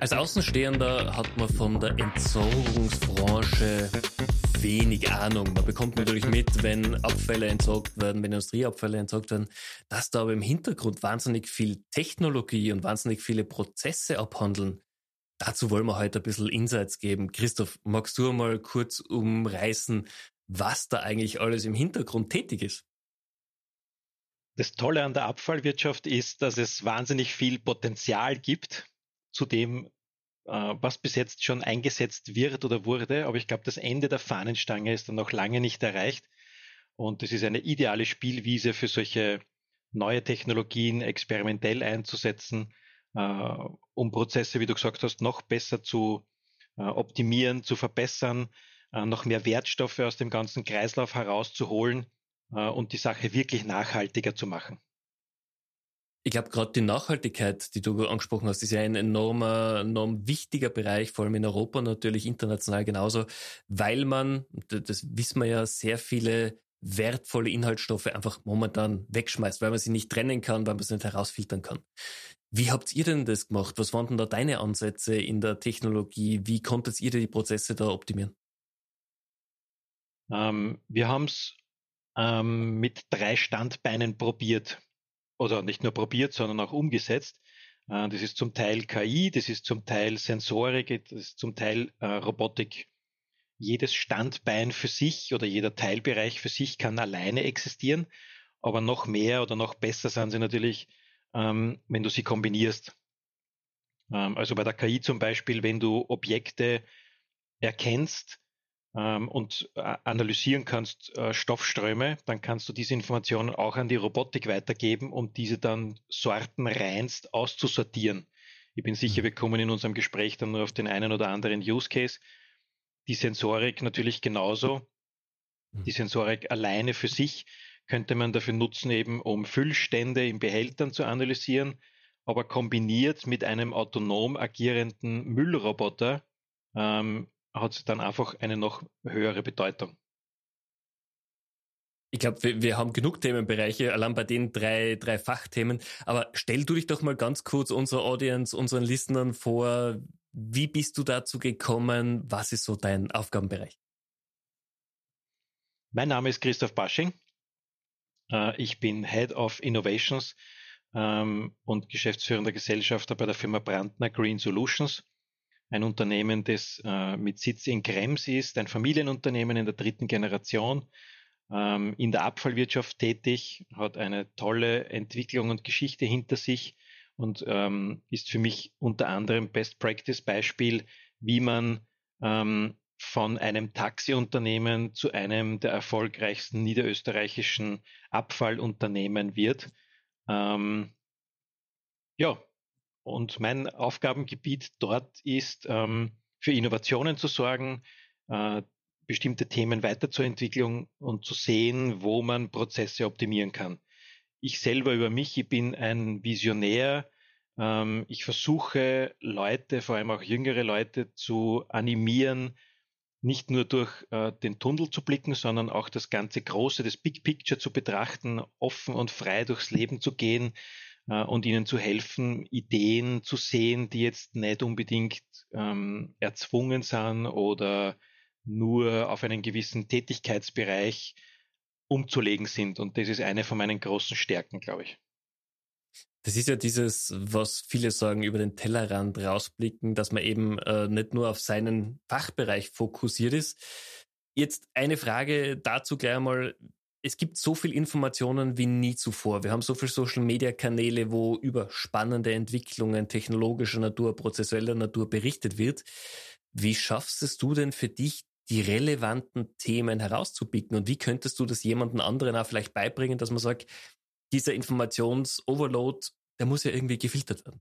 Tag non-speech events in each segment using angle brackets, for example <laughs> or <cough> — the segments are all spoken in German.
Als Außenstehender hat man von der Entsorgungsbranche wenig Ahnung. Man bekommt natürlich mit, wenn Abfälle entsorgt werden, wenn Industrieabfälle entsorgt werden, dass da aber im Hintergrund wahnsinnig viel Technologie und wahnsinnig viele Prozesse abhandeln. Dazu wollen wir heute ein bisschen Insights geben. Christoph, magst du mal kurz umreißen, was da eigentlich alles im Hintergrund tätig ist? Das Tolle an der Abfallwirtschaft ist, dass es wahnsinnig viel Potenzial gibt, zu dem, äh, was bis jetzt schon eingesetzt wird oder wurde. Aber ich glaube, das Ende der Fahnenstange ist dann noch lange nicht erreicht. Und es ist eine ideale Spielwiese für solche neue Technologien experimentell einzusetzen, äh, um Prozesse, wie du gesagt hast, noch besser zu äh, optimieren, zu verbessern, noch mehr Wertstoffe aus dem ganzen Kreislauf herauszuholen und die Sache wirklich nachhaltiger zu machen. Ich glaube, gerade die Nachhaltigkeit, die du angesprochen hast, ist ja ein enormer, enorm wichtiger Bereich, vor allem in Europa natürlich, international genauso, weil man, das wissen wir ja, sehr viele wertvolle Inhaltsstoffe einfach momentan wegschmeißt, weil man sie nicht trennen kann, weil man sie nicht herausfiltern kann. Wie habt ihr denn das gemacht? Was waren denn da deine Ansätze in der Technologie? Wie konntet ihr die Prozesse da optimieren? Ähm, wir haben es ähm, mit drei Standbeinen probiert oder nicht nur probiert, sondern auch umgesetzt. Äh, das ist zum Teil KI, das ist zum Teil Sensorik, das ist zum Teil äh, Robotik. Jedes Standbein für sich oder jeder Teilbereich für sich kann alleine existieren, aber noch mehr oder noch besser sind sie natürlich, ähm, wenn du sie kombinierst. Ähm, also bei der KI zum Beispiel, wenn du Objekte erkennst, ähm, und äh, analysieren kannst äh, Stoffströme, dann kannst du diese Informationen auch an die Robotik weitergeben, um diese dann sortenreinst auszusortieren. Ich bin sicher, mhm. wir kommen in unserem Gespräch dann nur auf den einen oder anderen Use Case. Die Sensorik natürlich genauso. Mhm. Die Sensorik alleine für sich könnte man dafür nutzen, eben um Füllstände in Behältern zu analysieren, aber kombiniert mit einem autonom agierenden Müllroboter ähm, hat dann einfach eine noch höhere Bedeutung. Ich glaube, wir, wir haben genug Themenbereiche, allein bei den drei, drei Fachthemen. Aber stell du dich doch mal ganz kurz unserer Audience, unseren Listenern vor. Wie bist du dazu gekommen? Was ist so dein Aufgabenbereich? Mein Name ist Christoph Basching. Äh, ich bin Head of Innovations ähm, und geschäftsführender Gesellschafter bei der Firma Brandner Green Solutions ein Unternehmen, das äh, mit Sitz in Krems ist, ein Familienunternehmen in der dritten Generation, ähm, in der Abfallwirtschaft tätig, hat eine tolle Entwicklung und Geschichte hinter sich und ähm, ist für mich unter anderem Best Practice Beispiel, wie man ähm, von einem Taxiunternehmen zu einem der erfolgreichsten niederösterreichischen Abfallunternehmen wird. Ähm, ja, und mein Aufgabengebiet dort ist, ähm, für Innovationen zu sorgen, äh, bestimmte Themen weiterzuentwickeln und zu sehen, wo man Prozesse optimieren kann. Ich selber über mich, ich bin ein Visionär. Ähm, ich versuche Leute, vor allem auch jüngere Leute, zu animieren, nicht nur durch äh, den Tunnel zu blicken, sondern auch das ganze Große, das Big Picture zu betrachten, offen und frei durchs Leben zu gehen, und ihnen zu helfen, Ideen zu sehen, die jetzt nicht unbedingt ähm, erzwungen sind oder nur auf einen gewissen Tätigkeitsbereich umzulegen sind. Und das ist eine von meinen großen Stärken, glaube ich. Das ist ja dieses, was viele sagen, über den Tellerrand rausblicken, dass man eben äh, nicht nur auf seinen Fachbereich fokussiert ist. Jetzt eine Frage dazu gleich einmal es gibt so viel Informationen wie nie zuvor. Wir haben so viele Social-Media-Kanäle, wo über spannende Entwicklungen technologischer Natur, prozessueller Natur berichtet wird. Wie schaffst es du denn für dich, die relevanten Themen herauszupicken? Und wie könntest du das jemandem anderen auch vielleicht beibringen, dass man sagt, dieser Informations-Overload, der muss ja irgendwie gefiltert werden?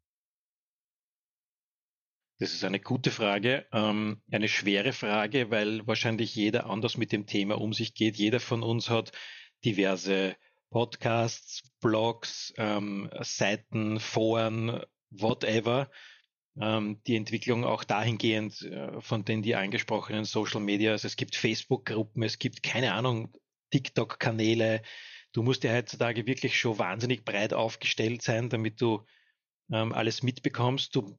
Das ist eine gute Frage, ähm, eine schwere Frage, weil wahrscheinlich jeder anders mit dem Thema um sich geht. Jeder von uns hat diverse Podcasts, Blogs, ähm, Seiten, Foren, whatever. Ähm, die Entwicklung auch dahingehend äh, von den die angesprochenen Social Media. Also es gibt Facebook-Gruppen, es gibt keine Ahnung, TikTok-Kanäle, du musst ja heutzutage wirklich schon wahnsinnig breit aufgestellt sein, damit du alles mitbekommst. Du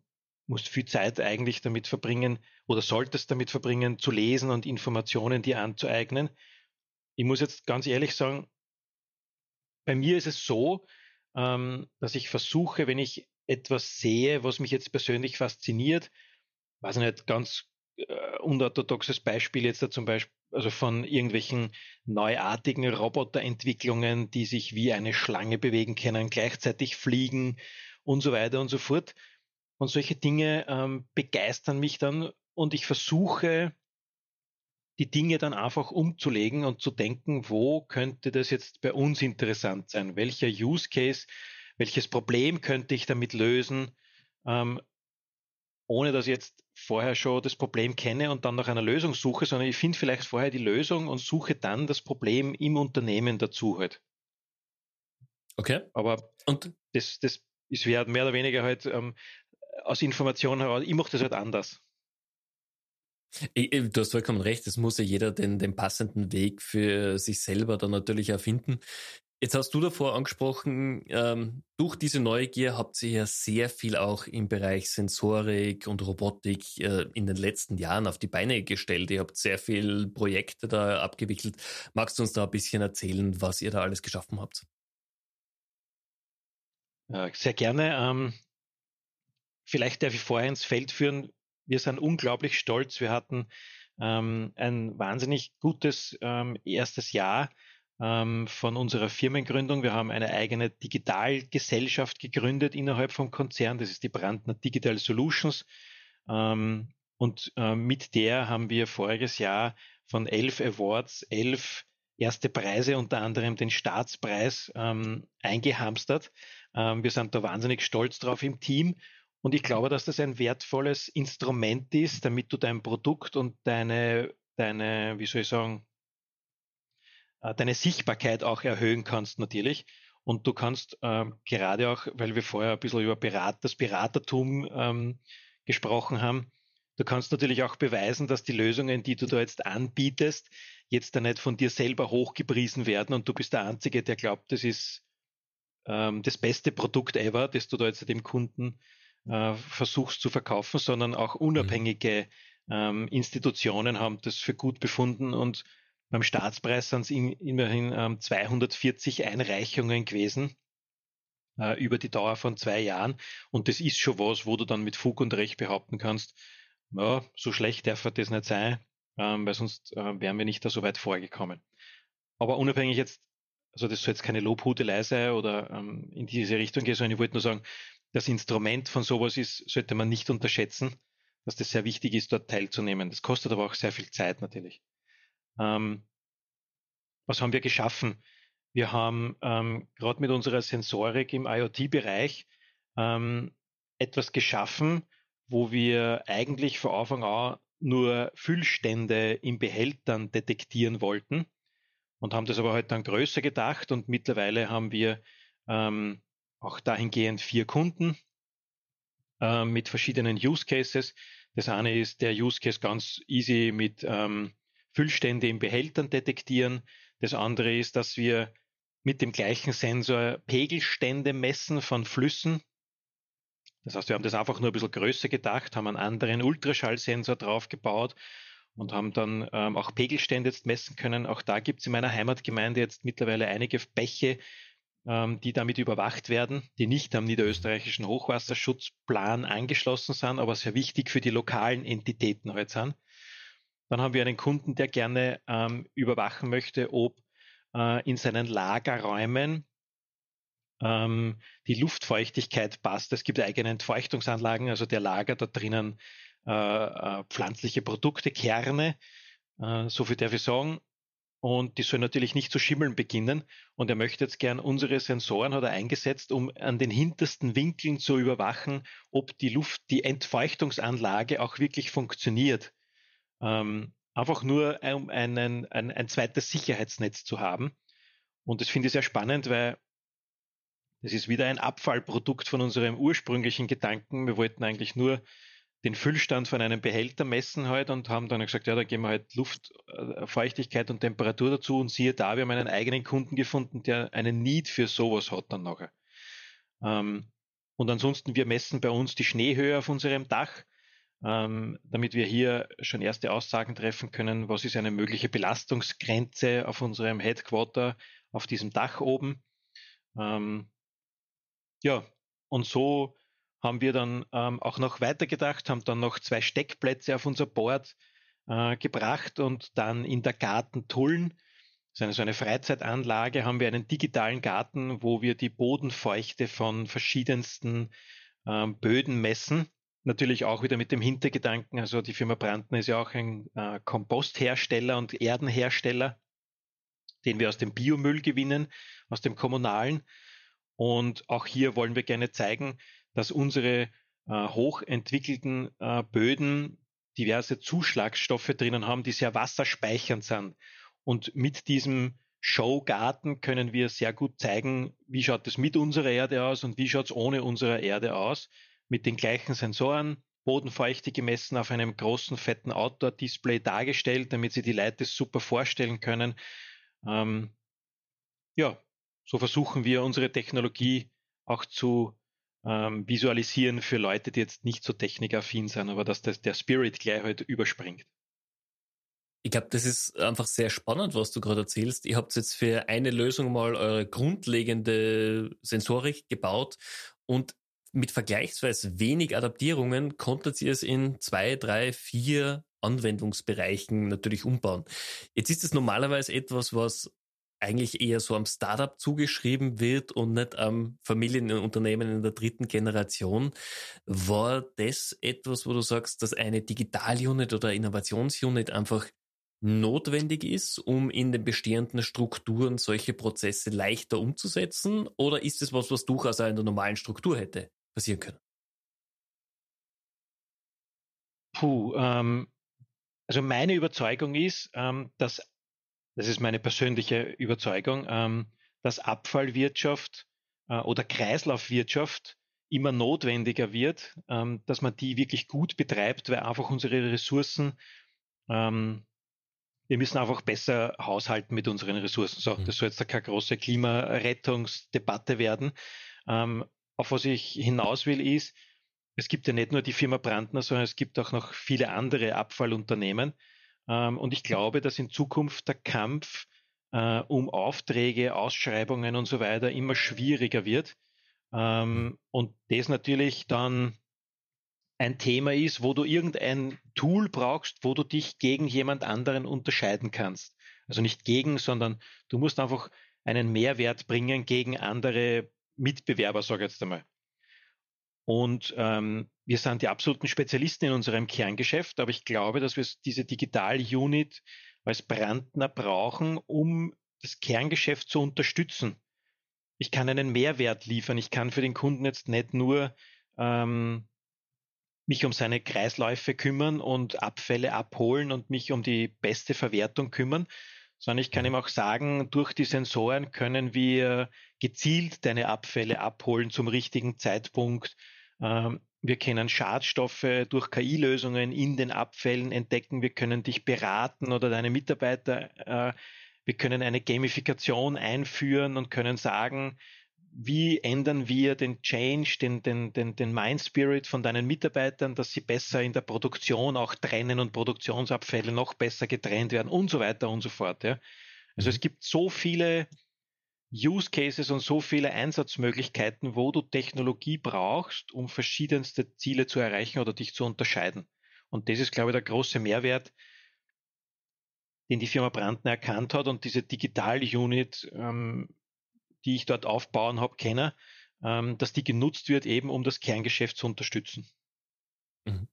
musst viel Zeit eigentlich damit verbringen oder solltest damit verbringen, zu lesen und Informationen dir anzueignen. Ich muss jetzt ganz ehrlich sagen, bei mir ist es so, ähm, dass ich versuche, wenn ich etwas sehe, was mich jetzt persönlich fasziniert, weiß ich nicht, ganz äh, unorthodoxes Beispiel jetzt da zum Beispiel, also von irgendwelchen neuartigen Roboterentwicklungen, die sich wie eine Schlange bewegen können, gleichzeitig fliegen und so weiter und so fort. Und solche Dinge ähm, begeistern mich dann und ich versuche, die Dinge dann einfach umzulegen und zu denken, wo könnte das jetzt bei uns interessant sein? Welcher Use Case, welches Problem könnte ich damit lösen, ähm, ohne dass ich jetzt vorher schon das Problem kenne und dann nach einer Lösung suche, sondern ich finde vielleicht vorher die Lösung und suche dann das Problem im Unternehmen dazu halt. Okay. Aber und das, das ist mehr oder weniger halt ähm, aus Informationen heraus, ich mache das halt anders. Du hast vollkommen recht, es muss ja jeder den, den passenden Weg für sich selber dann natürlich erfinden. Jetzt hast du davor angesprochen, ähm, durch diese Neugier habt ihr ja sehr viel auch im Bereich Sensorik und Robotik äh, in den letzten Jahren auf die Beine gestellt. Ihr habt sehr viel Projekte da abgewickelt. Magst du uns da ein bisschen erzählen, was ihr da alles geschaffen habt? Sehr gerne. Ähm, vielleicht darf ich vorher ins Feld führen, wir sind unglaublich stolz. Wir hatten ähm, ein wahnsinnig gutes ähm, erstes Jahr ähm, von unserer Firmengründung. Wir haben eine eigene Digitalgesellschaft gegründet innerhalb vom Konzern. Das ist die Brandner Digital Solutions. Ähm, und äh, mit der haben wir voriges Jahr von elf Awards elf erste Preise, unter anderem den Staatspreis, ähm, eingehamstert. Ähm, wir sind da wahnsinnig stolz drauf im Team und ich glaube, dass das ein wertvolles Instrument ist, damit du dein Produkt und deine, deine, wie soll ich sagen, äh, deine Sichtbarkeit auch erhöhen kannst natürlich. Und du kannst ähm, gerade auch, weil wir vorher ein bisschen über Berat, das Beratertum ähm, gesprochen haben, du kannst natürlich auch beweisen, dass die Lösungen, die du da jetzt anbietest, jetzt da nicht von dir selber hochgepriesen werden und du bist der Einzige, der glaubt, das ist ähm, das beste Produkt ever, das du da jetzt dem Kunden äh, versuchst zu verkaufen, sondern auch mhm. unabhängige ähm, Institutionen haben das für gut befunden und beim Staatspreis sind es immerhin ähm, 240 Einreichungen gewesen äh, über die Dauer von zwei Jahren und das ist schon was, wo du dann mit Fug und Recht behaupten kannst, ja, so schlecht darf das nicht sein, ähm, weil sonst äh, wären wir nicht da so weit vorgekommen. Aber unabhängig jetzt, also das soll jetzt keine Lobhudelei sein oder ähm, in diese Richtung gehen, sondern ich wollte nur sagen, das Instrument von sowas ist, sollte man nicht unterschätzen, dass das sehr wichtig ist, dort teilzunehmen. Das kostet aber auch sehr viel Zeit natürlich. Ähm, was haben wir geschaffen? Wir haben ähm, gerade mit unserer Sensorik im IoT-Bereich ähm, etwas geschaffen, wo wir eigentlich von Anfang an nur Füllstände in Behältern detektieren wollten und haben das aber heute halt dann größer gedacht und mittlerweile haben wir ähm, auch dahingehend vier Kunden äh, mit verschiedenen Use Cases. Das eine ist der Use Case ganz easy mit ähm, Füllstände in Behältern detektieren. Das andere ist, dass wir mit dem gleichen Sensor Pegelstände messen von Flüssen. Das heißt, wir haben das einfach nur ein bisschen größer gedacht, haben einen anderen Ultraschallsensor draufgebaut und haben dann ähm, auch Pegelstände jetzt messen können. Auch da gibt es in meiner Heimatgemeinde jetzt mittlerweile einige Bäche, ähm, die damit überwacht werden, die nicht am niederösterreichischen Hochwasserschutzplan angeschlossen sind, aber sehr wichtig für die lokalen Entitäten heute sind. Dann haben wir einen Kunden, der gerne ähm, überwachen möchte, ob äh, in seinen Lagerräumen ähm, die Luftfeuchtigkeit passt. Es gibt eigene Entfeuchtungsanlagen, also der Lager da drinnen äh, äh, pflanzliche Produkte, Kerne. Äh, so viel darf ich sagen und die soll natürlich nicht zu schimmeln beginnen. Und er möchte jetzt gern unsere Sensoren hat er eingesetzt, um an den hintersten Winkeln zu überwachen, ob die Luft, die Entfeuchtungsanlage auch wirklich funktioniert. Ähm, einfach nur, um einen, ein, ein zweites Sicherheitsnetz zu haben. Und das finde ich sehr spannend, weil das ist wieder ein Abfallprodukt von unserem ursprünglichen Gedanken. Wir wollten eigentlich nur den Füllstand von einem Behälter messen halt und haben dann gesagt, ja, da geben wir halt Luftfeuchtigkeit äh, und Temperatur dazu und siehe da, wir haben einen eigenen Kunden gefunden, der einen Need für sowas hat dann nachher. Ähm, und ansonsten, wir messen bei uns die Schneehöhe auf unserem Dach, ähm, damit wir hier schon erste Aussagen treffen können, was ist eine mögliche Belastungsgrenze auf unserem Headquarter, auf diesem Dach oben. Ähm, ja, und so haben wir dann ähm, auch noch weitergedacht, haben dann noch zwei Steckplätze auf unser Board äh, gebracht und dann in der Garten Tullen, so eine, so eine Freizeitanlage, haben wir einen digitalen Garten, wo wir die Bodenfeuchte von verschiedensten ähm, Böden messen. Natürlich auch wieder mit dem Hintergedanken, also die Firma Brandner ist ja auch ein äh, Komposthersteller und Erdenhersteller, den wir aus dem Biomüll gewinnen, aus dem kommunalen. Und auch hier wollen wir gerne zeigen, dass unsere äh, hochentwickelten äh, Böden diverse Zuschlagstoffe drinnen haben, die sehr wasserspeichernd sind. Und mit diesem Showgarten können wir sehr gut zeigen, wie schaut es mit unserer Erde aus und wie schaut es ohne unsere Erde aus. Mit den gleichen Sensoren, Bodenfeuchte gemessen auf einem großen, fetten Outdoor-Display dargestellt, damit Sie die Leute super vorstellen können. Ähm, ja, so versuchen wir unsere Technologie auch zu ähm, visualisieren für Leute, die jetzt nicht so technikaffin sind, aber dass das, der Spirit gleich halt überspringt. Ich glaube, das ist einfach sehr spannend, was du gerade erzählst. Ihr habt jetzt für eine Lösung mal eure grundlegende Sensorik gebaut und mit vergleichsweise wenig Adaptierungen konntet ihr es in zwei, drei, vier Anwendungsbereichen natürlich umbauen. Jetzt ist es normalerweise etwas, was eigentlich eher so am Startup zugeschrieben wird und nicht am Familienunternehmen in der dritten Generation. War das etwas, wo du sagst, dass eine Digital-Unit oder Innovations-Unit einfach notwendig ist, um in den bestehenden Strukturen solche Prozesse leichter umzusetzen? Oder ist es was, was durchaus auch in der normalen Struktur hätte passieren können? Puh, ähm, also meine Überzeugung ist, ähm, dass das ist meine persönliche Überzeugung, ähm, dass Abfallwirtschaft äh, oder Kreislaufwirtschaft immer notwendiger wird, ähm, dass man die wirklich gut betreibt, weil einfach unsere Ressourcen, ähm, wir müssen einfach besser haushalten mit unseren Ressourcen. So, mhm. das soll jetzt da keine große Klimarettungsdebatte werden. Ähm, auf was ich hinaus will, ist, es gibt ja nicht nur die Firma Brandner, sondern es gibt auch noch viele andere Abfallunternehmen. Ähm, und ich glaube, dass in Zukunft der Kampf äh, um Aufträge, Ausschreibungen und so weiter immer schwieriger wird. Ähm, und das natürlich dann ein Thema ist, wo du irgendein Tool brauchst, wo du dich gegen jemand anderen unterscheiden kannst. Also nicht gegen, sondern du musst einfach einen Mehrwert bringen gegen andere Mitbewerber, sage ich jetzt einmal. Und ähm, wir sind die absoluten Spezialisten in unserem Kerngeschäft, aber ich glaube, dass wir diese Digital-Unit als Brandner brauchen, um das Kerngeschäft zu unterstützen. Ich kann einen Mehrwert liefern. Ich kann für den Kunden jetzt nicht nur ähm, mich um seine Kreisläufe kümmern und Abfälle abholen und mich um die beste Verwertung kümmern, sondern ich kann ihm auch sagen, durch die Sensoren können wir gezielt deine Abfälle abholen zum richtigen Zeitpunkt. Ähm, wir können Schadstoffe durch KI-Lösungen in den Abfällen entdecken. Wir können dich beraten oder deine Mitarbeiter. Äh, wir können eine Gamifikation einführen und können sagen, wie ändern wir den Change, den, den, den, den Mind Spirit von deinen Mitarbeitern, dass sie besser in der Produktion auch trennen und Produktionsabfälle noch besser getrennt werden und so weiter und so fort. Ja. Also es mhm. gibt so viele Use Cases und so viele Einsatzmöglichkeiten, wo du Technologie brauchst, um verschiedenste Ziele zu erreichen oder dich zu unterscheiden. Und das ist, glaube ich, der große Mehrwert, den die Firma Brandner erkannt hat und diese Digital-Unit, ähm, die ich dort aufbauen habe, kenne, ähm, dass die genutzt wird, eben um das Kerngeschäft zu unterstützen. Mhm.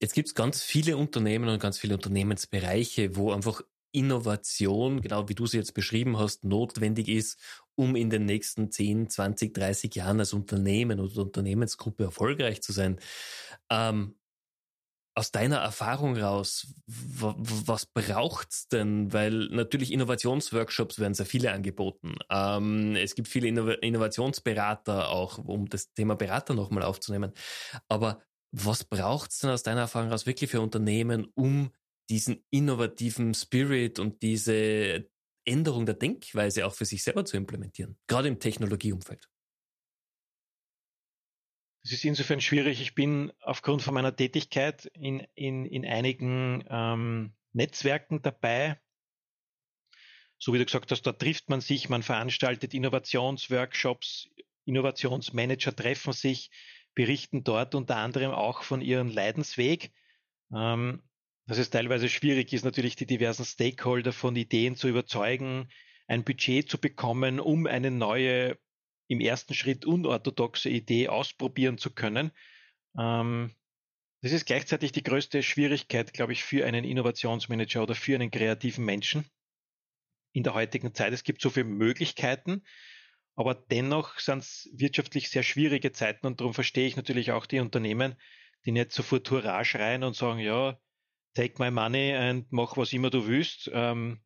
Jetzt gibt es ganz viele Unternehmen und ganz viele Unternehmensbereiche, wo einfach Innovation, genau wie du sie jetzt beschrieben hast, notwendig ist, um in den nächsten 10, 20, 30 Jahren als Unternehmen oder Unternehmensgruppe erfolgreich zu sein. Ähm, aus deiner Erfahrung raus, was braucht's denn? Weil natürlich Innovationsworkshops werden sehr viele angeboten. Ähm, es gibt viele Inno Innovationsberater auch, um das Thema Berater nochmal aufzunehmen. Aber Was braucht es denn aus deiner Erfahrung aus wirklich für Unternehmen, um diesen innovativen Spirit und diese Änderung der Denkweise auch für sich selber zu implementieren, gerade im Technologieumfeld? Es ist insofern schwierig. Ich bin aufgrund von meiner Tätigkeit in, in, in einigen ähm, Netzwerken dabei. So wie du gesagt hast, da trifft man sich, man veranstaltet Innovationsworkshops, Innovationsmanager treffen sich, berichten dort unter anderem auch von ihrem Leidensweg. Ähm, dass es teilweise schwierig ist, natürlich die diversen Stakeholder von Ideen zu überzeugen, ein Budget zu bekommen, um eine neue im ersten Schritt unorthodoxe Idee ausprobieren zu können. Ähm, das ist gleichzeitig die größte Schwierigkeit, glaube ich, für einen Innovationsmanager oder für einen kreativen Menschen in der heutigen Zeit. Es gibt so viele Möglichkeiten, aber dennoch sind es wirtschaftlich sehr schwierige Zeiten und darum verstehe ich natürlich auch die Unternehmen, die nicht sofort Hurra schreien und sagen, ja, take my money und mach was immer du willst. Ähm,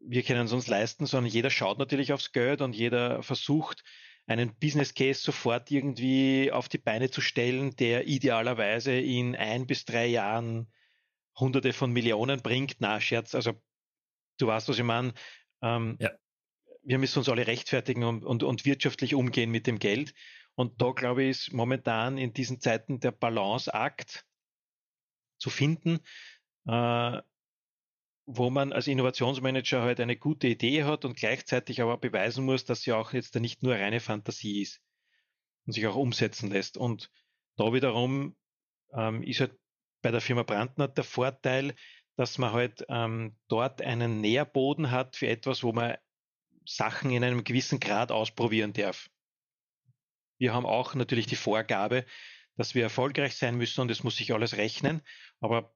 wir können es uns leisten, sondern jeder schaut natürlich aufs Geld und jeder versucht, einen Business Case sofort irgendwie auf die Beine zu stellen, der idealerweise in ein bis drei Jahren Hunderte von Millionen bringt. Na, Scherz, also du weißt, was ich meine. Ähm, ja. Wir müssen uns alle rechtfertigen und, und, und wirtschaftlich umgehen mit dem Geld. Und da, glaube ich, ist momentan in diesen Zeiten der Balanceakt zu finden, äh, wo man als Innovationsmanager halt eine gute Idee hat und gleichzeitig aber beweisen muss, dass sie auch jetzt nicht nur reine Fantasie ist und sich auch umsetzen lässt. Und da wiederum ähm, ist halt bei der Firma Brandner der Vorteil, dass man halt ähm, dort einen Nährboden hat für etwas, wo man Sachen in einem gewissen Grad ausprobieren darf. Wir haben auch natürlich die Vorgabe, dass wir erfolgreich sein müssen und es muss sich alles rechnen. Aber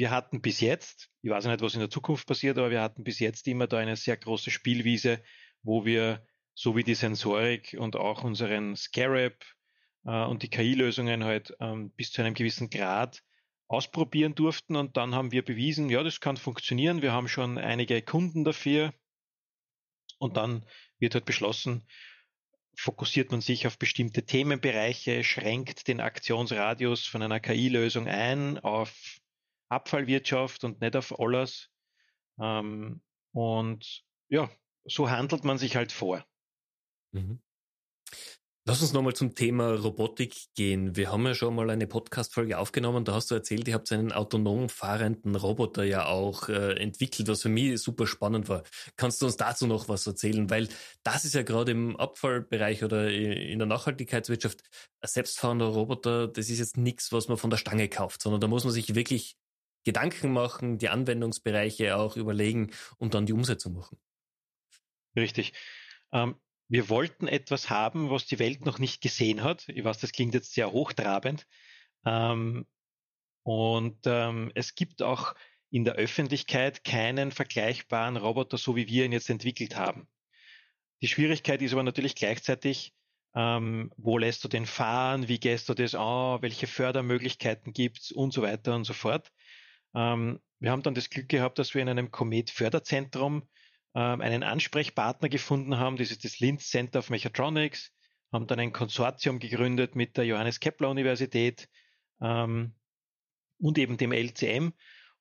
wir hatten bis jetzt, ich weiß nicht, was in der Zukunft passiert, aber wir hatten bis jetzt immer da eine sehr große Spielwiese, wo wir so wie die Sensorik und auch unseren Scarab äh, und die KI-Lösungen halt ähm, bis zu einem gewissen Grad ausprobieren durften und dann haben wir bewiesen, ja, das kann funktionieren. Wir haben schon einige Kunden dafür und dann wird halt beschlossen, fokussiert man sich auf bestimmte Themenbereiche, schränkt den Aktionsradius von einer KI-Lösung ein auf Abfallwirtschaft und nicht auf alles. Ähm, und ja, so handelt man sich halt vor. Mhm. Lass uns nochmal zum Thema Robotik gehen. Wir haben ja schon mal eine Podcast-Folge aufgenommen. Da hast du erzählt, ihr habt einen autonom fahrenden Roboter ja auch äh, entwickelt, was für mich super spannend war. Kannst du uns dazu noch was erzählen? Weil das ist ja gerade im Abfallbereich oder in der Nachhaltigkeitswirtschaft ein selbstfahrender Roboter, das ist jetzt nichts, was man von der Stange kauft, sondern da muss man sich wirklich Gedanken machen, die Anwendungsbereiche auch überlegen und dann die Umsetzung machen. Richtig. Ähm, wir wollten etwas haben, was die Welt noch nicht gesehen hat. Ich weiß, das klingt jetzt sehr hochtrabend. Ähm, und ähm, es gibt auch in der Öffentlichkeit keinen vergleichbaren Roboter, so wie wir ihn jetzt entwickelt haben. Die Schwierigkeit ist aber natürlich gleichzeitig, ähm, wo lässt du den fahren, wie gehst du das an, welche Fördermöglichkeiten gibt es und so weiter und so fort. Ähm, wir haben dann das Glück gehabt, dass wir in einem Comet-Förderzentrum ähm, einen Ansprechpartner gefunden haben. Das ist das Linz Center of Mechatronics. Haben dann ein Konsortium gegründet mit der Johannes Kepler Universität ähm, und eben dem LCM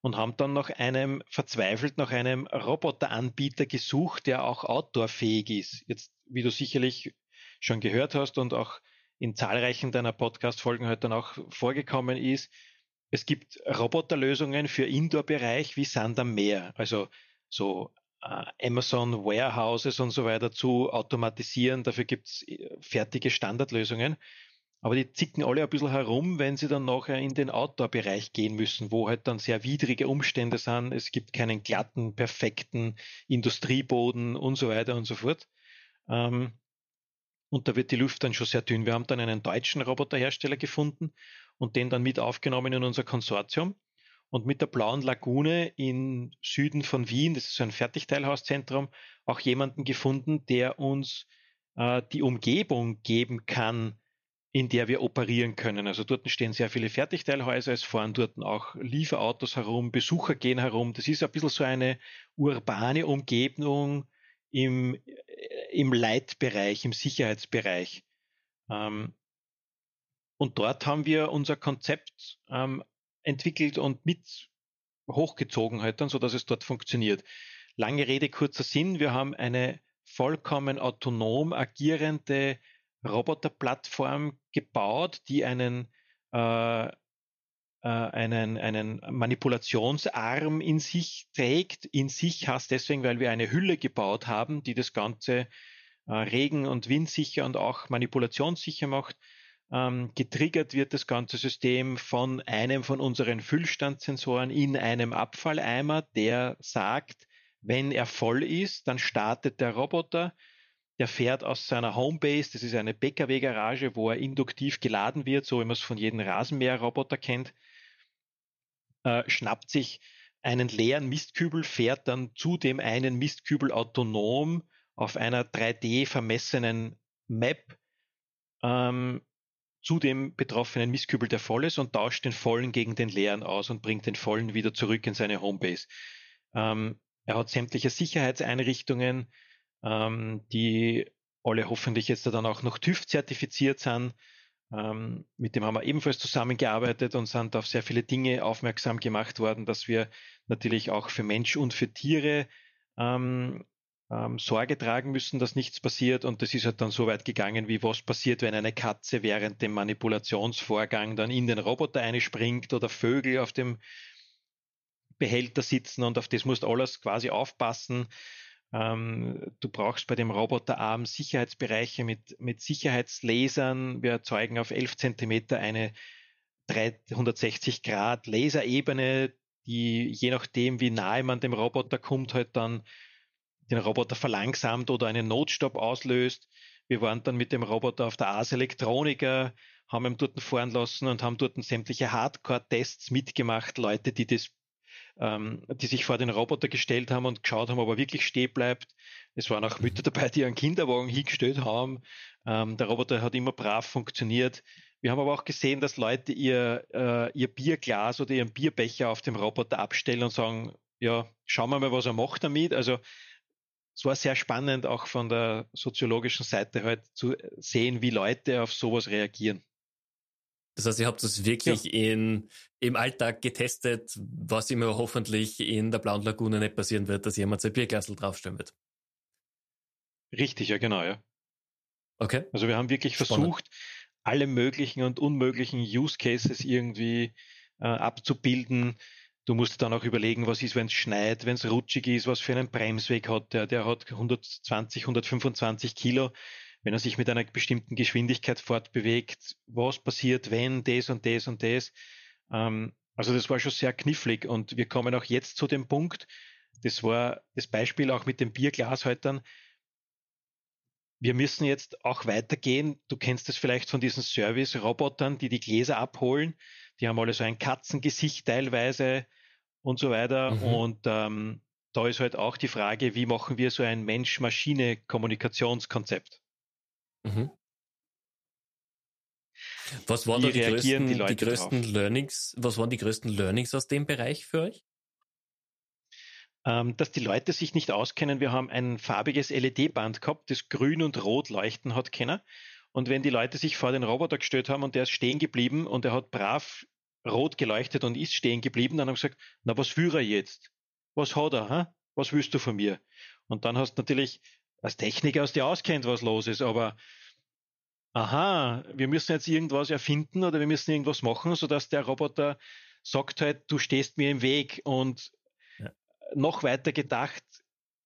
und haben dann nach einem, verzweifelt nach einem Roboteranbieter gesucht, der auch outdoorfähig ist. Jetzt, wie du sicherlich schon gehört hast und auch in zahlreichen deiner Podcast-Folgen heute dann auch vorgekommen ist, es gibt Roboterlösungen für Indoor-Bereich wie Sand am Meer, also so äh, Amazon Warehouses und so weiter zu automatisieren. Dafür gibt es äh, fertige Standardlösungen. Aber die zicken alle ein bisschen herum, wenn sie dann nachher in den Outdoor-Bereich gehen müssen, wo halt dann sehr widrige Umstände sind. Es gibt keinen glatten, perfekten Industrieboden und so weiter und so fort. Ähm, und da wird die Luft dann schon sehr dünn. Wir haben dann einen deutschen Roboterhersteller gefunden und den dann mit aufgenommen in unser Konsortium. Und mit der Blauen Lagune im Süden von Wien, das ist so ein Fertigteilhauszentrum, auch jemanden gefunden, der uns äh, die Umgebung geben kann, in der wir operieren können. Also dort stehen sehr viele Fertigteilhäuser, es fahren dort auch Lieferautos herum, Besucher gehen herum. Das ist ein bisschen so eine urbane Umgebung im, im Leitbereich, im Sicherheitsbereich. Ähm, und dort haben wir unser Konzept ähm, entwickelt und mit hochgezogen halt dann, sodass es dort funktioniert. Lange Rede, kurzer Sinn. Wir haben eine vollkommen autonom agierende Roboterplattform gebaut, die einen, äh, äh, einen, einen Manipulationsarm in sich trägt. In sich heißt deswegen, weil wir eine Hülle gebaut haben, die das Ganze äh, regen- und windsicher und auch manipulationssicher macht. Ähm, getriggert wird das ganze System von einem von unseren Füllstandsensoren in einem Abfalleimer, der sagt, wenn er voll ist, dann startet der Roboter. Der fährt aus seiner Homebase, das ist eine PKW-Garage, wo er induktiv geladen wird, so wie man es von jedem Rasenmäherroboter kennt, äh, schnappt sich einen leeren Mistkübel, fährt dann zu dem einen Mistkübel autonom auf einer 3D vermessenen Map ähm, zu dem betroffenen Mistkübel, der voll ist, und tauscht den vollen gegen den leeren aus und bringt den vollen wieder zurück in seine Homebase. Ähm, er hat sämtliche Sicherheitseinrichtungen, ähm, die alle hoffentlich jetzt dann auch noch TÜV zertifiziert sind. Ähm, mit dem haben wir ebenfalls zusammengearbeitet und sind auf sehr viele Dinge aufmerksam gemacht worden, dass wir natürlich auch für Mensch und für Tiere ähm, ähm, Sorge tragen müssen, dass nichts passiert. Und das ist halt dann so weit gegangen, wie was passiert, wenn eine Katze während dem Manipulationsvorgang dann in den Roboter einspringt oder Vögel auf dem Behälter sitzen und auf das musst alles quasi aufpassen. Ähm, du brauchst bei dem Roboterarm Sicherheitsbereiche mit, mit Sicherheitslasern. Wir erzeugen auf 11 Zentimeter eine 360 Grad Laserebene, die je nachdem, wie nahe man dem Roboter kommt, halt dann den Roboter verlangsamt oder einen Notstopp auslöst. Wir waren dann mit dem Roboter auf der Ars Electronica, haben ihn dort fahren lassen und haben dort sämtliche Hardcore-Tests mitgemacht, Leute, die das ähm, die sich vor den Roboter gestellt haben und geschaut haben, ob er wirklich stehen bleibt. Es waren auch Mütter dabei, die einen Kinderwagen hingestellt haben. Ähm, der Roboter hat immer brav funktioniert. Wir haben aber auch gesehen, dass Leute ihr, äh, ihr Bierglas oder ihren Bierbecher auf dem Roboter abstellen und sagen, ja, schauen wir mal, was er macht damit. Also es war sehr spannend, auch von der soziologischen Seite halt zu sehen, wie Leute auf sowas reagieren. Das heißt, ihr habt das wirklich ja. in, im Alltag getestet, was immer hoffentlich in der Blauen Lagune nicht passieren wird, dass jemand sein Bierglasel draufstellen wird. Richtig, ja, genau, ja. Okay. Also wir haben wirklich Spannend. versucht, alle möglichen und unmöglichen Use Cases irgendwie äh, abzubilden. Du musst dann auch überlegen, was ist, wenn es schneit, wenn es rutschig ist, was für einen Bremsweg hat der. Der hat 120, 125 Kilo wenn er sich mit einer bestimmten Geschwindigkeit fortbewegt, was passiert, wenn das und das und das. Ähm, also das war schon sehr knifflig und wir kommen auch jetzt zu dem Punkt, das war das Beispiel auch mit den Bierglashäutern. Wir müssen jetzt auch weitergehen. Du kennst es vielleicht von diesen Service-Robotern, die die Gläser abholen. Die haben alle so ein Katzengesicht teilweise und so weiter. Mhm. Und ähm, da ist halt auch die Frage, wie machen wir so ein Mensch-Maschine-Kommunikationskonzept? Mhm. Was waren die größten, die, die größten Learnings? Was waren die größten Learnings aus dem Bereich für euch? Ähm, dass die Leute sich nicht auskennen. Wir haben ein farbiges LED-Band gehabt, das grün und rot leuchten hat können. Und wenn die Leute sich vor den Roboter gestellt haben und der ist stehen geblieben und er hat brav rot geleuchtet und ist stehen geblieben, dann haben sie gesagt, na was will er jetzt? Was hat er? Hä? Was willst du von mir? Und dann hast du natürlich als Techniker aus dir auskennt, was los ist, aber aha, wir müssen jetzt irgendwas erfinden oder wir müssen irgendwas machen, sodass der Roboter sagt halt, du stehst mir im Weg und ja. noch weiter gedacht,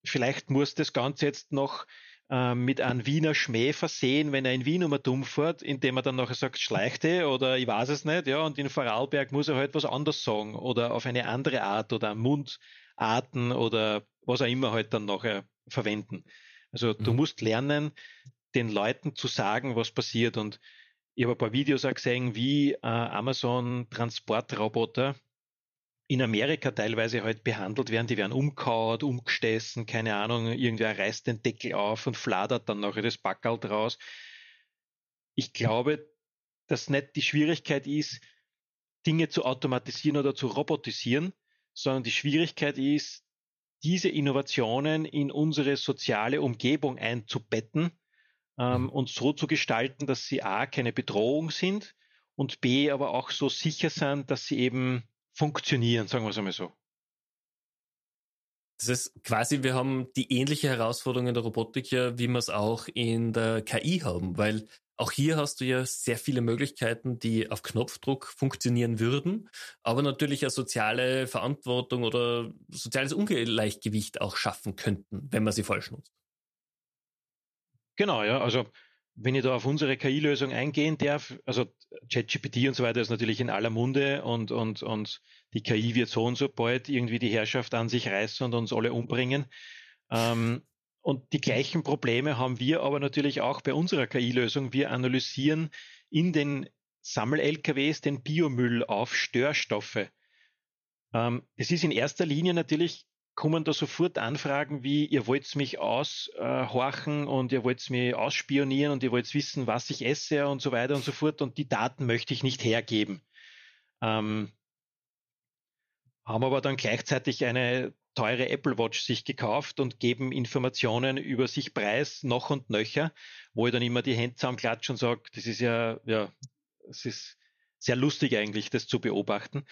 vielleicht muss das Ganze jetzt noch äh, mit einem Wiener Schmäh versehen, wenn er in Wien um dumm fährt, indem er dann nachher sagt, schleichte oder ich weiß es nicht, ja, und in Vorarlberg muss er halt was anderes sagen oder auf eine andere Art oder Mundarten oder was auch immer halt dann nachher verwenden. Also du mhm. musst lernen, den Leuten zu sagen, was passiert. Und ich habe ein paar Videos auch gesehen, wie äh, Amazon Transportroboter in Amerika teilweise halt behandelt werden. Die werden umkaut, umgestessen, keine Ahnung, irgendwer reißt den Deckel auf und fladert dann nachher das Backerl draus. Ich glaube, dass nicht die Schwierigkeit ist, Dinge zu automatisieren oder zu robotisieren, sondern die Schwierigkeit ist, diese Innovationen in unsere soziale Umgebung einzubetten ähm, und so zu gestalten, dass sie a keine Bedrohung sind und B, aber auch so sicher sind, dass sie eben funktionieren, sagen wir es einmal so. Das ist quasi, wir haben die ähnliche Herausforderung in der Robotik ja, wie wir es auch in der KI haben, weil auch hier hast du ja sehr viele Möglichkeiten, die auf Knopfdruck funktionieren würden, aber natürlich eine soziale Verantwortung oder soziales Ungleichgewicht auch schaffen könnten, wenn man sie falsch nutzt. Genau, ja. Also wenn ich da auf unsere KI-Lösung eingehen darf, also ChatGPT und so weiter ist natürlich in aller Munde und, und, und die KI wird so und so bald irgendwie die Herrschaft an sich reißen und uns alle umbringen. Ähm, und die gleichen Probleme haben wir aber natürlich auch bei unserer KI-Lösung. Wir analysieren in den Sammel-LKWs den Biomüll auf Störstoffe. Ähm, es ist in erster Linie natürlich kommen da sofort Anfragen wie, ihr wollt mich aushorchen und ihr wollt mich ausspionieren und ihr wollt wissen, was ich esse und so weiter und so fort und die Daten möchte ich nicht hergeben. Ähm, haben aber dann gleichzeitig eine teure Apple Watch sich gekauft und geben Informationen über sich preis noch und nöcher, wo ich dann immer die Hände zusammenklatsche und sage, das ist ja, ja, es ist sehr lustig eigentlich, das zu beobachten.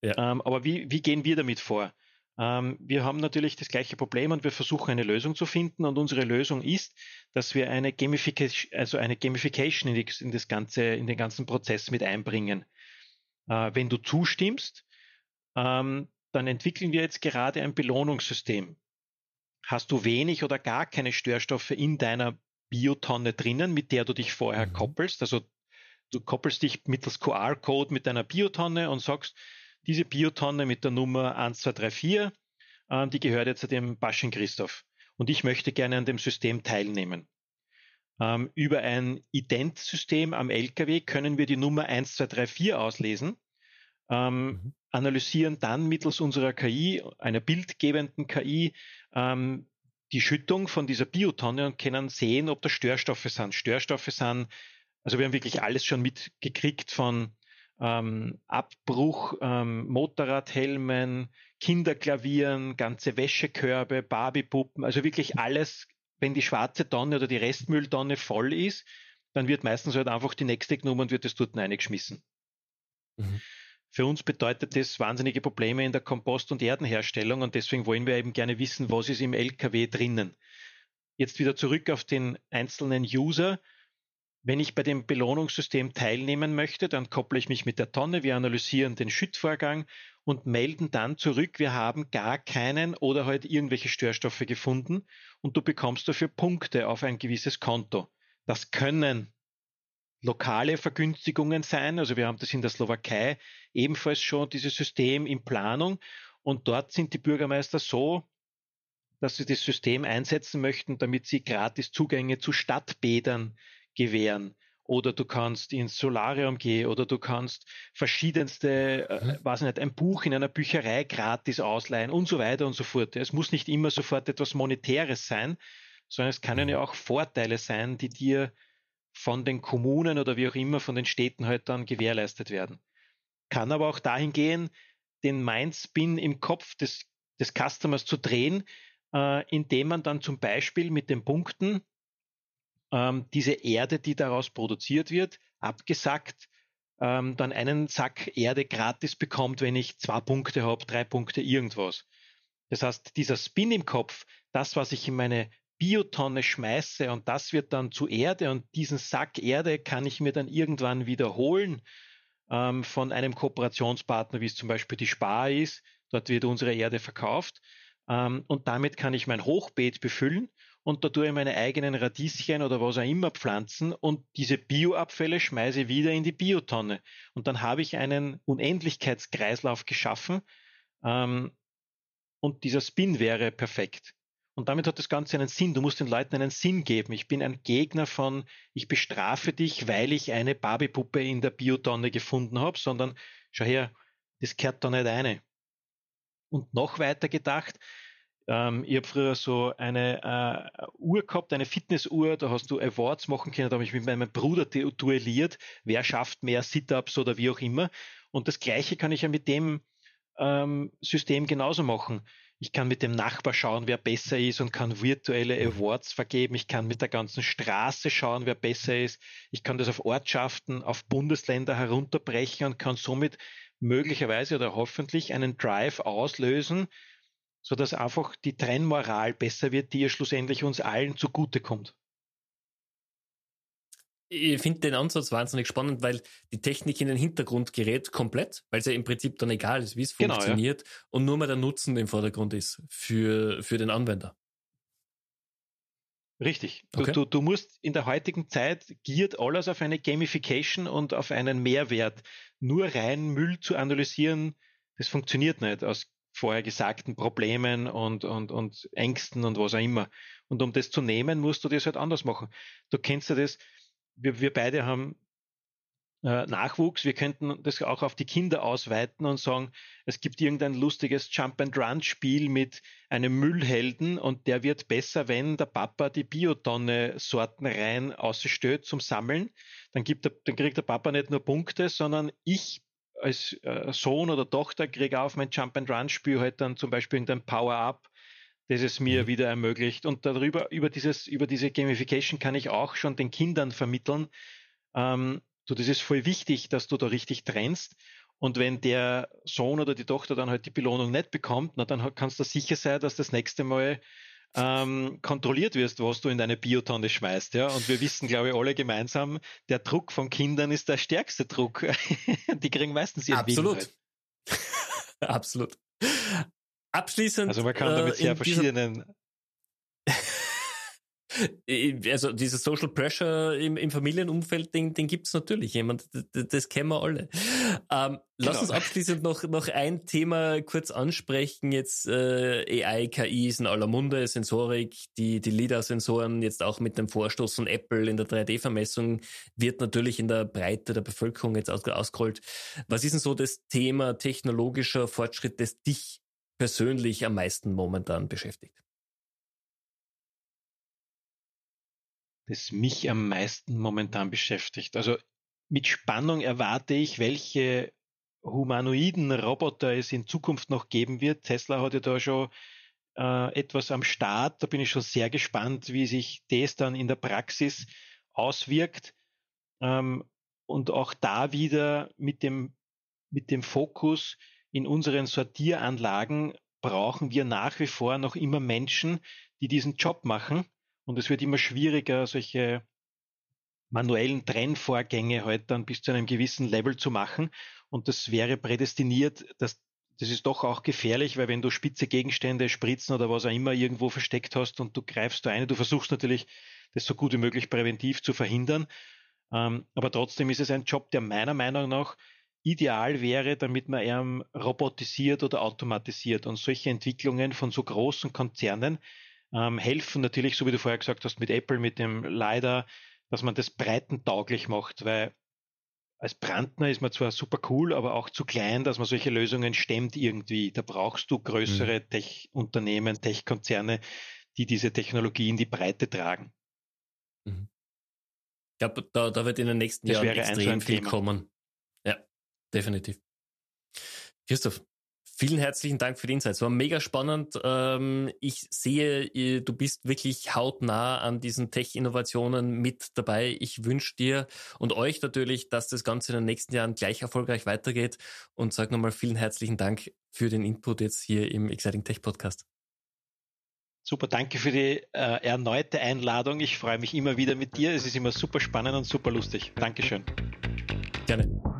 Ja. Ähm, aber wie, wie gehen wir damit vor? Ähm, wir haben natürlich das gleiche Problem und wir versuchen eine Lösung zu finden. Und unsere Lösung ist, dass wir eine Gamification, also eine Gamification in, in das ganze, in den ganzen Prozess mit einbringen. Äh, wenn du zustimmst, ähm, dann entwickeln wir jetzt gerade ein Belohnungssystem. Hast du wenig oder gar keine Störstoffe in deiner Biotonne drinnen, mit der du dich vorher mhm. koppelst, also du koppelst dich mittels QR-Code mit deiner Biotonne und sagst, diese Biotonne mit der Nummer 1234, äh, die gehört jetzt dem Baschin Christoph. Und ich möchte gerne an dem System teilnehmen. Ähm, über ein Ident-System am LKW können wir die Nummer 1234 auslesen, ähm, mhm. analysieren dann mittels unserer KI, einer bildgebenden KI, ähm, die Schüttung von dieser Biotonne und können sehen, ob da Störstoffe sind. Störstoffe sind, also wir haben wirklich alles schon mitgekriegt von ähm, Abbruch, ähm, Motorradhelmen, Kinderklavieren, ganze Wäschekörbe, Barbiepuppen, also wirklich alles, wenn die schwarze Tonne oder die Restmülltonne voll ist, dann wird meistens halt einfach die nächste genommen und wird das dort reingeschmissen. Mhm. Für uns bedeutet das wahnsinnige Probleme in der Kompost- und Erdenherstellung und deswegen wollen wir eben gerne wissen, was ist im LKW drinnen. Jetzt wieder zurück auf den einzelnen User. Wenn ich bei dem Belohnungssystem teilnehmen möchte, dann kopple ich mich mit der Tonne, wir analysieren den Schüttvorgang und melden dann zurück, wir haben gar keinen oder halt irgendwelche Störstoffe gefunden und du bekommst dafür Punkte auf ein gewisses Konto. Das können lokale Vergünstigungen sein, also wir haben das in der Slowakei ebenfalls schon dieses System in Planung und dort sind die Bürgermeister so, dass sie das System einsetzen möchten, damit sie gratis Zugänge zu Stadtbädern gewähren. Oder du kannst ins Solarium gehen oder du kannst verschiedenste, äh, mhm. weiß nicht, ein Buch in einer Bücherei gratis ausleihen und so weiter und so fort. Es muss nicht immer sofort etwas Monetäres sein, sondern es können ja auch Vorteile sein, die dir von den Kommunen oder wie auch immer von den Städten halt dann gewährleistet werden. Kann aber auch dahin gehen, den Mindspin im Kopf des, des Customers zu drehen, äh, indem man dann zum Beispiel mit den Punkten ähm, diese Erde, die daraus produziert wird, abgesackt, ähm, dann einen Sack Erde gratis bekommt, wenn ich zwei Punkte habe, drei Punkte irgendwas. Das heißt, dieser Spin im Kopf, das, was ich in meine Biotonne schmeiße und das wird dann zu Erde und diesen Sack Erde kann ich mir dann irgendwann wiederholen ähm, von einem Kooperationspartner, wie es zum Beispiel die Spar ist. Dort wird unsere Erde verkauft ähm, und damit kann ich mein Hochbeet befüllen und da tue ich meine eigenen Radieschen oder was auch immer pflanzen und diese Bioabfälle schmeiße ich wieder in die Biotonne. Und dann habe ich einen Unendlichkeitskreislauf geschaffen ähm, und dieser Spin wäre perfekt. Und damit hat das Ganze einen Sinn. Du musst den Leuten einen Sinn geben. Ich bin ein Gegner von, ich bestrafe dich, weil ich eine Barbiepuppe in der Biotonne gefunden habe, sondern schau her, das kehrt da nicht eine. Und noch weiter gedacht, ähm, ich habe früher so eine äh, Uhr gehabt, eine Fitnessuhr, da hast du Awards machen können, da habe ich mit meinem Bruder duelliert, wer schafft mehr Sit-ups oder wie auch immer. Und das gleiche kann ich ja mit dem ähm, System genauso machen. Ich kann mit dem Nachbar schauen, wer besser ist und kann virtuelle Awards vergeben. Ich kann mit der ganzen Straße schauen, wer besser ist. Ich kann das auf Ortschaften, auf Bundesländer herunterbrechen und kann somit möglicherweise oder hoffentlich einen Drive auslösen, sodass einfach die Trennmoral besser wird, die ja schlussendlich uns allen zugutekommt. Ich finde den Ansatz wahnsinnig spannend, weil die Technik in den Hintergrund gerät komplett, weil es ja im Prinzip dann egal ist, wie es genau, funktioniert ja. und nur mal der Nutzen im Vordergrund ist für, für den Anwender. Richtig. Du, okay. du, du musst in der heutigen Zeit giert alles auf eine Gamification und auf einen Mehrwert. Nur rein Müll zu analysieren, das funktioniert nicht aus vorher gesagten Problemen und, und, und Ängsten und was auch immer. Und um das zu nehmen, musst du das halt anders machen. Du kennst ja das, wir, wir beide haben äh, Nachwuchs, wir könnten das auch auf die Kinder ausweiten und sagen, es gibt irgendein lustiges Jump-and-Run-Spiel mit einem Müllhelden und der wird besser, wenn der Papa die Biotonne-Sorten rein ausstellt zum Sammeln. Dann, gibt der, dann kriegt der Papa nicht nur Punkte, sondern ich als äh, Sohn oder Tochter kriege auf mein Jump-and-Run-Spiel halt dann zum Beispiel irgendein Power-Up das es mir mhm. wieder ermöglicht. Und darüber, über dieses, über diese Gamification kann ich auch schon den Kindern vermitteln. Ähm, du, das ist voll wichtig, dass du da richtig trennst. Und wenn der Sohn oder die Tochter dann halt die Belohnung nicht bekommt, na, dann kannst du sicher sein, dass das nächste Mal ähm, kontrolliert wirst, was du in deine Biotonne schmeißt. Ja? Und wir wissen, glaube ich, alle gemeinsam, der Druck von Kindern ist der stärkste Druck. <laughs> die kriegen meistens ihren Absolut. Halt. <laughs> Absolut. Abschließend. Also man kann damit äh, sehr verschiedenen. <laughs> also dieser Social Pressure im, im Familienumfeld, den, den gibt es natürlich. Jemand, das, das, kennen wir alle. Ähm, lass genau. uns abschließend noch, noch ein Thema kurz ansprechen. Jetzt äh, AI, KI ist in aller Munde, Sensorik, die, die LIDAR-Sensoren, jetzt auch mit dem Vorstoß von Apple in der 3D-Vermessung, wird natürlich in der Breite der Bevölkerung jetzt aus, ausgerollt. Was ist denn so das Thema technologischer Fortschritt, das dich persönlich am meisten momentan beschäftigt? Das mich am meisten momentan beschäftigt. Also mit Spannung erwarte ich, welche humanoiden Roboter es in Zukunft noch geben wird. Tesla hat ja da schon äh, etwas am Start. Da bin ich schon sehr gespannt, wie sich das dann in der Praxis auswirkt. Ähm, und auch da wieder mit dem, mit dem Fokus, in unseren Sortieranlagen brauchen wir nach wie vor noch immer Menschen, die diesen Job machen. Und es wird immer schwieriger, solche manuellen Trennvorgänge halt dann bis zu einem gewissen Level zu machen. Und das wäre prädestiniert, dass das ist doch auch gefährlich, weil wenn du spitze Gegenstände, Spritzen oder was auch immer irgendwo versteckt hast und du greifst da eine, du versuchst natürlich, das so gut wie möglich präventiv zu verhindern. Ähm, aber trotzdem ist es ein Job, der meiner Meinung nach ideal wäre, damit man ihn robotisiert oder automatisiert. Und solche Entwicklungen von so großen Konzernen ähm, helfen natürlich, so wie du vorher gesagt hast, mit Apple, mit dem LiDAR, dass man das breitentauglich macht, weil als Brandner ist man zwar super cool, aber auch zu klein, dass man solche Lösungen stemmt irgendwie. Da brauchst du größere mhm. Tech-Unternehmen, Tech-Konzerne, die diese Technologie in die Breite tragen. Mhm. Ich glaube, da, da wird in den nächsten das Jahren extrem viel Thema. kommen definitiv. Christoph, vielen herzlichen Dank für die Insights. War mega spannend. Ähm, ich sehe, du bist wirklich hautnah an diesen Tech-Innovationen mit dabei. Ich wünsche dir und euch natürlich, dass das Ganze in den nächsten Jahren gleich erfolgreich weitergeht und sage nochmal vielen herzlichen Dank für den Input jetzt hier im Exciting Tech Podcast. Super, danke für die äh, erneute Einladung. Ich freue mich immer wieder mit dir. Es ist immer super spannend und super lustig. Dankeschön. Gerne.